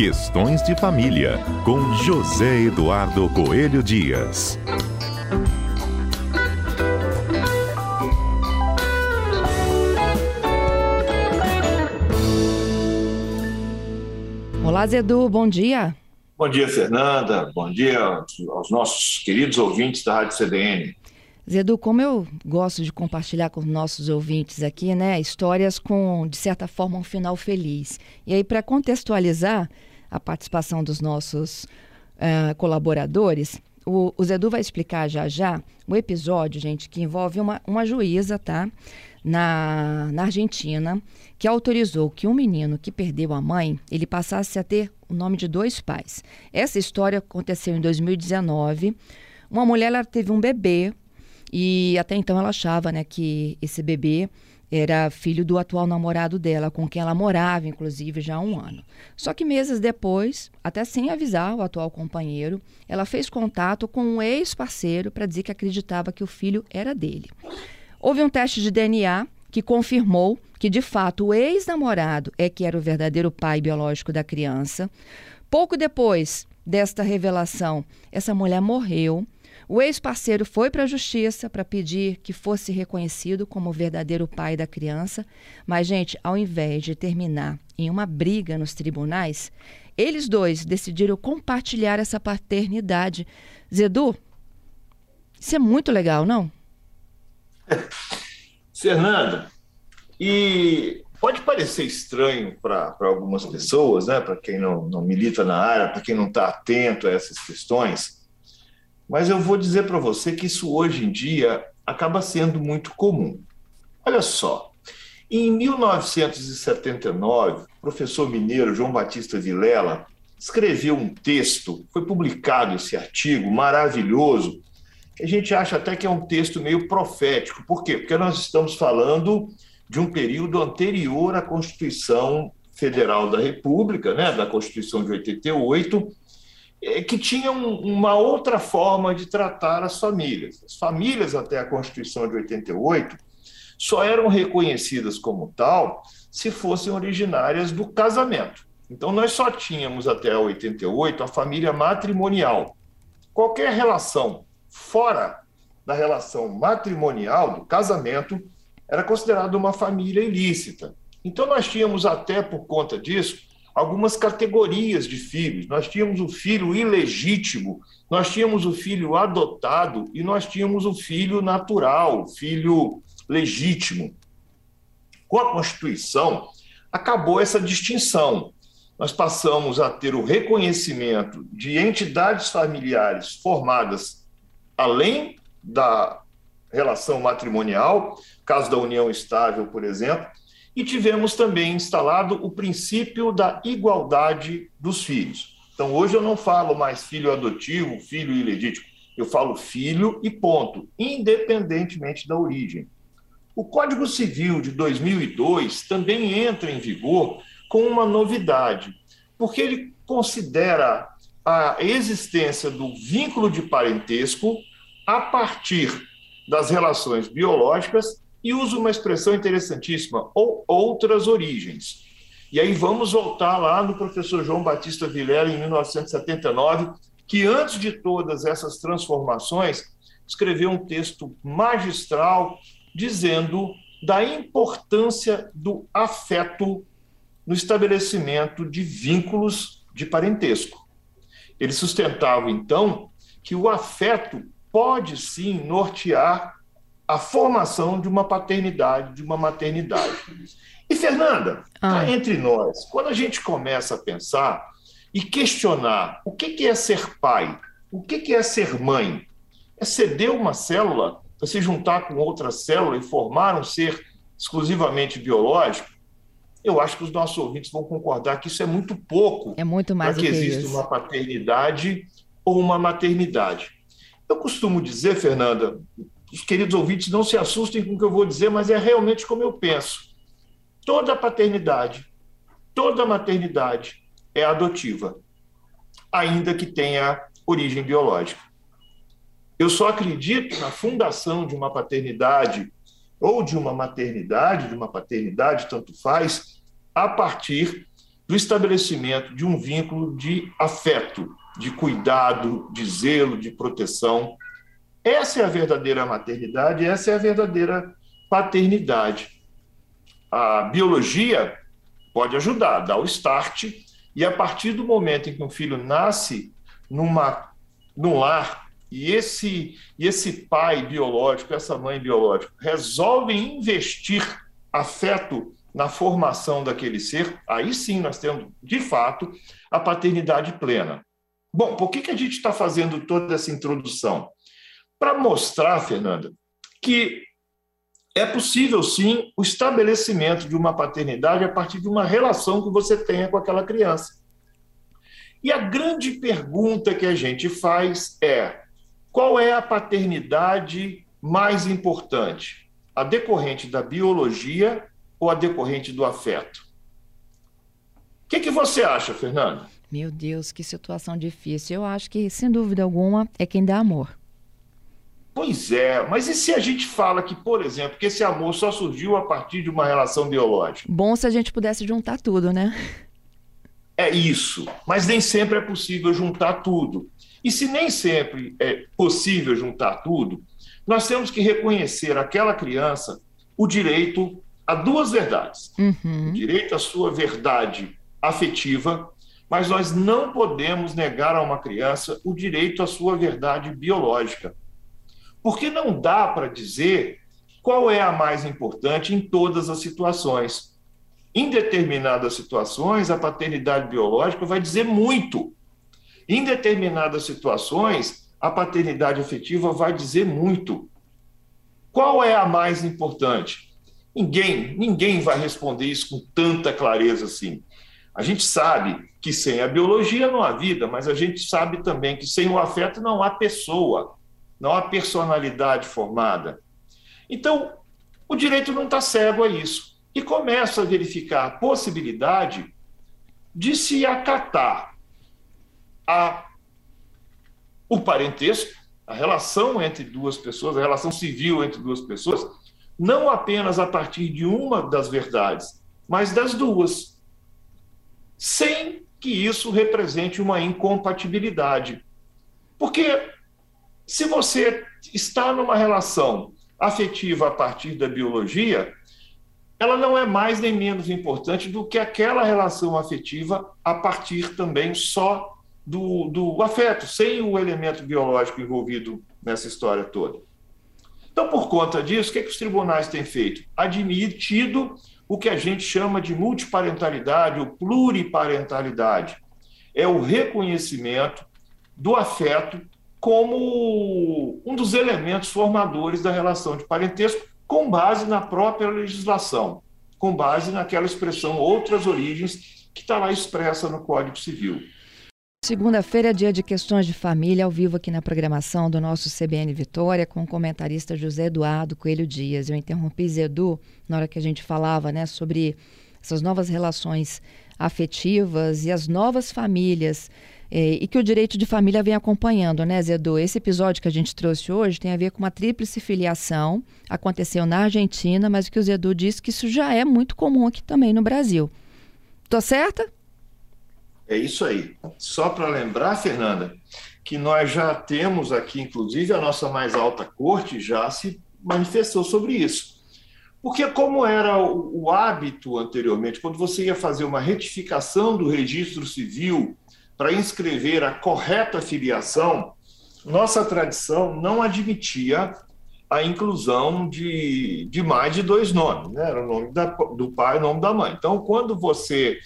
Questões de Família, com José Eduardo Coelho Dias. Olá, Zedu, bom dia. Bom dia, Fernanda. Bom dia aos nossos queridos ouvintes da Rádio CBN. Zedu, como eu gosto de compartilhar com nossos ouvintes aqui, né, histórias com, de certa forma, um final feliz. E aí, para contextualizar a participação dos nossos uh, colaboradores, o, o Zedu vai explicar já já o episódio, gente, que envolve uma, uma juíza, tá? Na, na Argentina, que autorizou que um menino que perdeu a mãe, ele passasse a ter o nome de dois pais. Essa história aconteceu em 2019. Uma mulher ela teve um bebê e até então ela achava né, que esse bebê era filho do atual namorado dela, com quem ela morava, inclusive, já há um ano. Só que meses depois, até sem avisar o atual companheiro, ela fez contato com um ex-parceiro para dizer que acreditava que o filho era dele. Houve um teste de DNA que confirmou que, de fato, o ex-namorado é que era o verdadeiro pai biológico da criança. Pouco depois desta revelação, essa mulher morreu. O ex-parceiro foi para a justiça para pedir que fosse reconhecido como o verdadeiro pai da criança, mas, gente, ao invés de terminar em uma briga nos tribunais, eles dois decidiram compartilhar essa paternidade. Zedu, isso é muito legal, não? Fernando, e pode parecer estranho para algumas pessoas, né? para quem não, não milita na área, para quem não está atento a essas questões, mas eu vou dizer para você que isso hoje em dia acaba sendo muito comum. Olha só, em 1979, o professor mineiro João Batista Vilela escreveu um texto, foi publicado esse artigo maravilhoso, a gente acha até que é um texto meio profético. Por quê? Porque nós estamos falando de um período anterior à Constituição Federal da República, né, da Constituição de 88, é, que tinha um, uma outra forma de tratar as famílias. As famílias, até a Constituição de 88, só eram reconhecidas como tal se fossem originárias do casamento. Então, nós só tínhamos até 88 a família matrimonial. Qualquer relação fora da relação matrimonial, do casamento, era considerada uma família ilícita. Então, nós tínhamos, até por conta disso, algumas categorias de filhos. Nós tínhamos o filho ilegítimo, nós tínhamos o filho adotado e nós tínhamos o filho natural, filho legítimo. Com a Constituição, acabou essa distinção. Nós passamos a ter o reconhecimento de entidades familiares formadas além da relação matrimonial, caso da união estável, por exemplo, e tivemos também instalado o princípio da igualdade dos filhos. Então, hoje eu não falo mais filho adotivo, filho ilegítimo, eu falo filho e ponto, independentemente da origem. O Código Civil de 2002 também entra em vigor com uma novidade, porque ele considera a existência do vínculo de parentesco a partir das relações biológicas e usa uma expressão interessantíssima, ou outras origens. E aí vamos voltar lá no professor João Batista Vilela, em 1979, que antes de todas essas transformações, escreveu um texto magistral dizendo da importância do afeto no estabelecimento de vínculos de parentesco. Ele sustentava, então, que o afeto pode sim nortear a formação de uma paternidade, de uma maternidade. E, Fernanda, ah. entre nós, quando a gente começa a pensar e questionar o que é ser pai, o que é ser mãe, é ceder uma célula para se juntar com outra célula e formar um ser exclusivamente biológico, eu acho que os nossos ouvintes vão concordar que isso é muito pouco é muito mais para que, que exista uma paternidade ou uma maternidade. Eu costumo dizer, Fernanda, os queridos ouvintes não se assustem com o que eu vou dizer, mas é realmente como eu penso. Toda paternidade, toda maternidade é adotiva, ainda que tenha origem biológica. Eu só acredito na fundação de uma paternidade ou de uma maternidade, de uma paternidade, tanto faz, a partir do estabelecimento de um vínculo de afeto, de cuidado, de zelo, de proteção. Essa é a verdadeira maternidade, essa é a verdadeira paternidade. A biologia pode ajudar, dar o start, e a partir do momento em que um filho nasce numa, num lar, e esse, e esse pai biológico, essa mãe biológica, resolvem investir afeto na formação daquele ser, aí sim nós temos, de fato, a paternidade plena. Bom, por que, que a gente está fazendo toda essa introdução? Para mostrar, Fernanda, que é possível sim o estabelecimento de uma paternidade a partir de uma relação que você tenha com aquela criança. E a grande pergunta que a gente faz é: qual é a paternidade mais importante? A decorrente da biologia ou a decorrente do afeto? O que, que você acha, Fernanda? Meu Deus, que situação difícil. Eu acho que, sem dúvida alguma, é quem dá amor. Pois é, mas e se a gente fala que, por exemplo, que esse amor só surgiu a partir de uma relação biológica? Bom se a gente pudesse juntar tudo, né? É isso, mas nem sempre é possível juntar tudo. E se nem sempre é possível juntar tudo, nós temos que reconhecer àquela criança o direito a duas verdades: uhum. o direito à sua verdade afetiva, mas nós não podemos negar a uma criança o direito à sua verdade biológica. Porque não dá para dizer qual é a mais importante em todas as situações. Em determinadas situações, a paternidade biológica vai dizer muito. Em determinadas situações, a paternidade afetiva vai dizer muito. Qual é a mais importante? Ninguém, ninguém vai responder isso com tanta clareza assim. A gente sabe que sem a biologia não há vida, mas a gente sabe também que sem o afeto não há pessoa não há personalidade formada. Então, o direito não está cego a isso e começa a verificar a possibilidade de se acatar a, o parentesco, a relação entre duas pessoas, a relação civil entre duas pessoas, não apenas a partir de uma das verdades, mas das duas, sem que isso represente uma incompatibilidade. Porque se você está numa relação afetiva a partir da biologia, ela não é mais nem menos importante do que aquela relação afetiva a partir também só do, do afeto, sem o elemento biológico envolvido nessa história toda. Então, por conta disso, o que, é que os tribunais têm feito? Admitido o que a gente chama de multiparentalidade ou pluriparentalidade. É o reconhecimento do afeto como um dos elementos formadores da relação de parentesco, com base na própria legislação, com base naquela expressão outras origens que está lá expressa no Código Civil. Segunda-feira dia de questões de família, ao vivo aqui na programação do nosso CBN Vitória, com o comentarista José Eduardo Coelho Dias. Eu interrompi Zedu na hora que a gente falava né, sobre essas novas relações afetivas e as novas famílias é, e que o direito de família vem acompanhando, né, Zedu? Esse episódio que a gente trouxe hoje tem a ver com uma tríplice filiação, aconteceu na Argentina, mas o que o Zedu disse que isso já é muito comum aqui também no Brasil. Tô certa? É isso aí. Só para lembrar, Fernanda, que nós já temos aqui, inclusive, a nossa mais alta corte já se manifestou sobre isso. Porque, como era o hábito anteriormente, quando você ia fazer uma retificação do registro civil para inscrever a correta filiação, nossa tradição não admitia a inclusão de, de mais de dois nomes, né? era o nome da, do pai e o nome da mãe. Então, quando você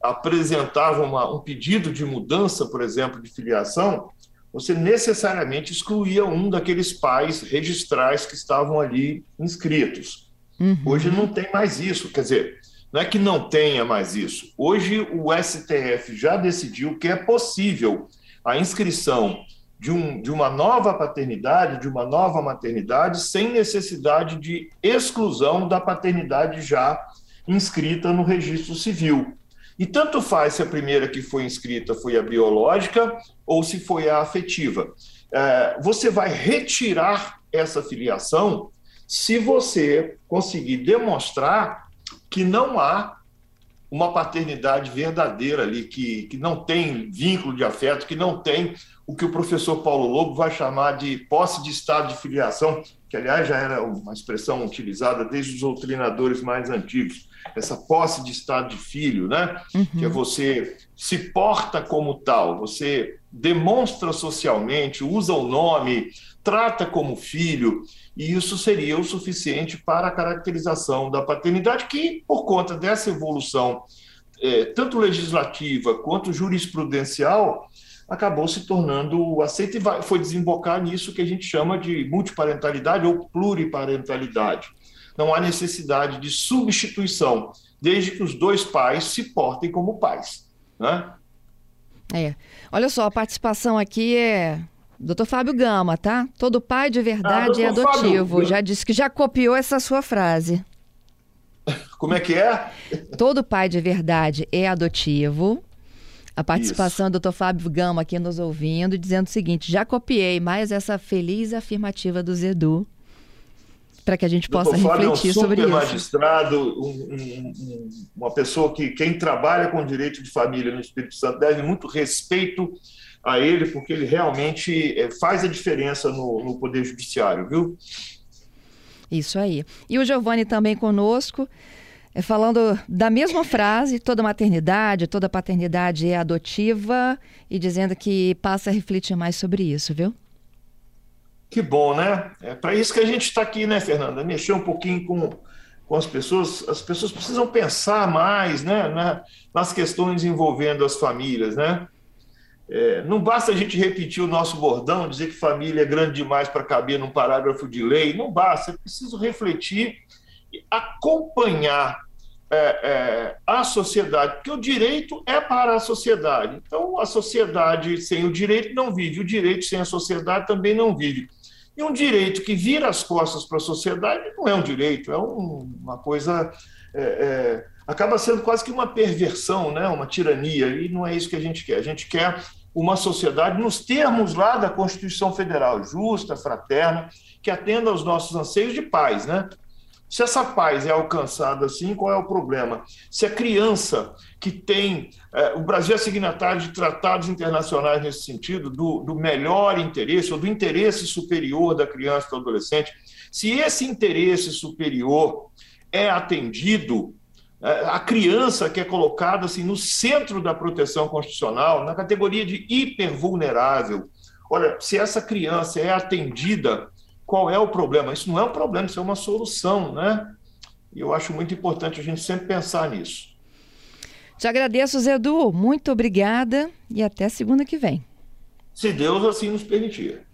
apresentava uma, um pedido de mudança, por exemplo, de filiação, você necessariamente excluía um daqueles pais registrais que estavam ali inscritos. Uhum. Hoje não tem mais isso, quer dizer, não é que não tenha mais isso. Hoje o STF já decidiu que é possível a inscrição de, um, de uma nova paternidade, de uma nova maternidade, sem necessidade de exclusão da paternidade já inscrita no registro civil. E tanto faz se a primeira que foi inscrita foi a biológica ou se foi a afetiva. É, você vai retirar essa filiação se você conseguir demonstrar que não há uma paternidade verdadeira ali, que, que não tem vínculo de afeto, que não tem o que o professor Paulo Lobo vai chamar de posse de estado de filiação, que aliás já era uma expressão utilizada desde os doutrinadores mais antigos, essa posse de estado de filho, né? Uhum. Que é você se porta como tal, você demonstra socialmente, usa o nome, trata como filho, e isso seria o suficiente para a caracterização da paternidade, que, por conta dessa evolução, é, tanto legislativa quanto jurisprudencial, acabou se tornando aceito e vai, foi desembocar nisso que a gente chama de multiparentalidade ou pluriparentalidade. Não há necessidade de substituição, desde que os dois pais se portem como pais. Né? É. Olha só, a participação aqui é Doutor Fábio Gama, tá? Todo pai de verdade ah, é adotivo. Fábio. Já disse que já copiou essa sua frase. Como é que é? Todo pai de verdade é adotivo. A participação Isso. do doutor Fábio Gama aqui nos ouvindo, dizendo o seguinte: já copiei mais essa feliz afirmativa do Zedu, para que a gente possa Fábio refletir é um sobre isso. magistrado, um, um, uma pessoa que quem trabalha com direito de família no Espírito Santo deve muito respeito a ele, porque ele realmente é, faz a diferença no, no Poder Judiciário, viu? Isso aí. E o Giovanni também conosco, é, falando da mesma frase, toda maternidade, toda paternidade é adotiva, e dizendo que passa a refletir mais sobre isso, viu? Que bom, né? É para isso que a gente está aqui, né, Fernanda? Mexer um pouquinho com, com as pessoas. As pessoas precisam pensar mais né, né nas questões envolvendo as famílias, né? É, não basta a gente repetir o nosso bordão, dizer que família é grande demais para caber num parágrafo de lei, não basta, é preciso refletir e acompanhar é, é, a sociedade, porque o direito é para a sociedade. Então, a sociedade sem o direito não vive, o direito sem a sociedade também não vive. E um direito que vira as costas para a sociedade não é um direito, é um, uma coisa. É, é, acaba sendo quase que uma perversão, né? uma tirania, e não é isso que a gente quer. A gente quer uma sociedade nos termos lá da Constituição Federal, justa, fraterna, que atenda aos nossos anseios de paz, né? Se essa paz é alcançada assim, qual é o problema? Se a criança que tem. É, o Brasil é signatário de tratados internacionais nesse sentido, do, do melhor interesse, ou do interesse superior da criança e do adolescente, se esse interesse superior é atendido, a criança que é colocada assim, no centro da proteção constitucional, na categoria de hipervulnerável. Olha, se essa criança é atendida, qual é o problema? Isso não é um problema, isso é uma solução, né? E eu acho muito importante a gente sempre pensar nisso. Te agradeço, Zedu. Muito obrigada e até segunda que vem. Se Deus assim nos permitir.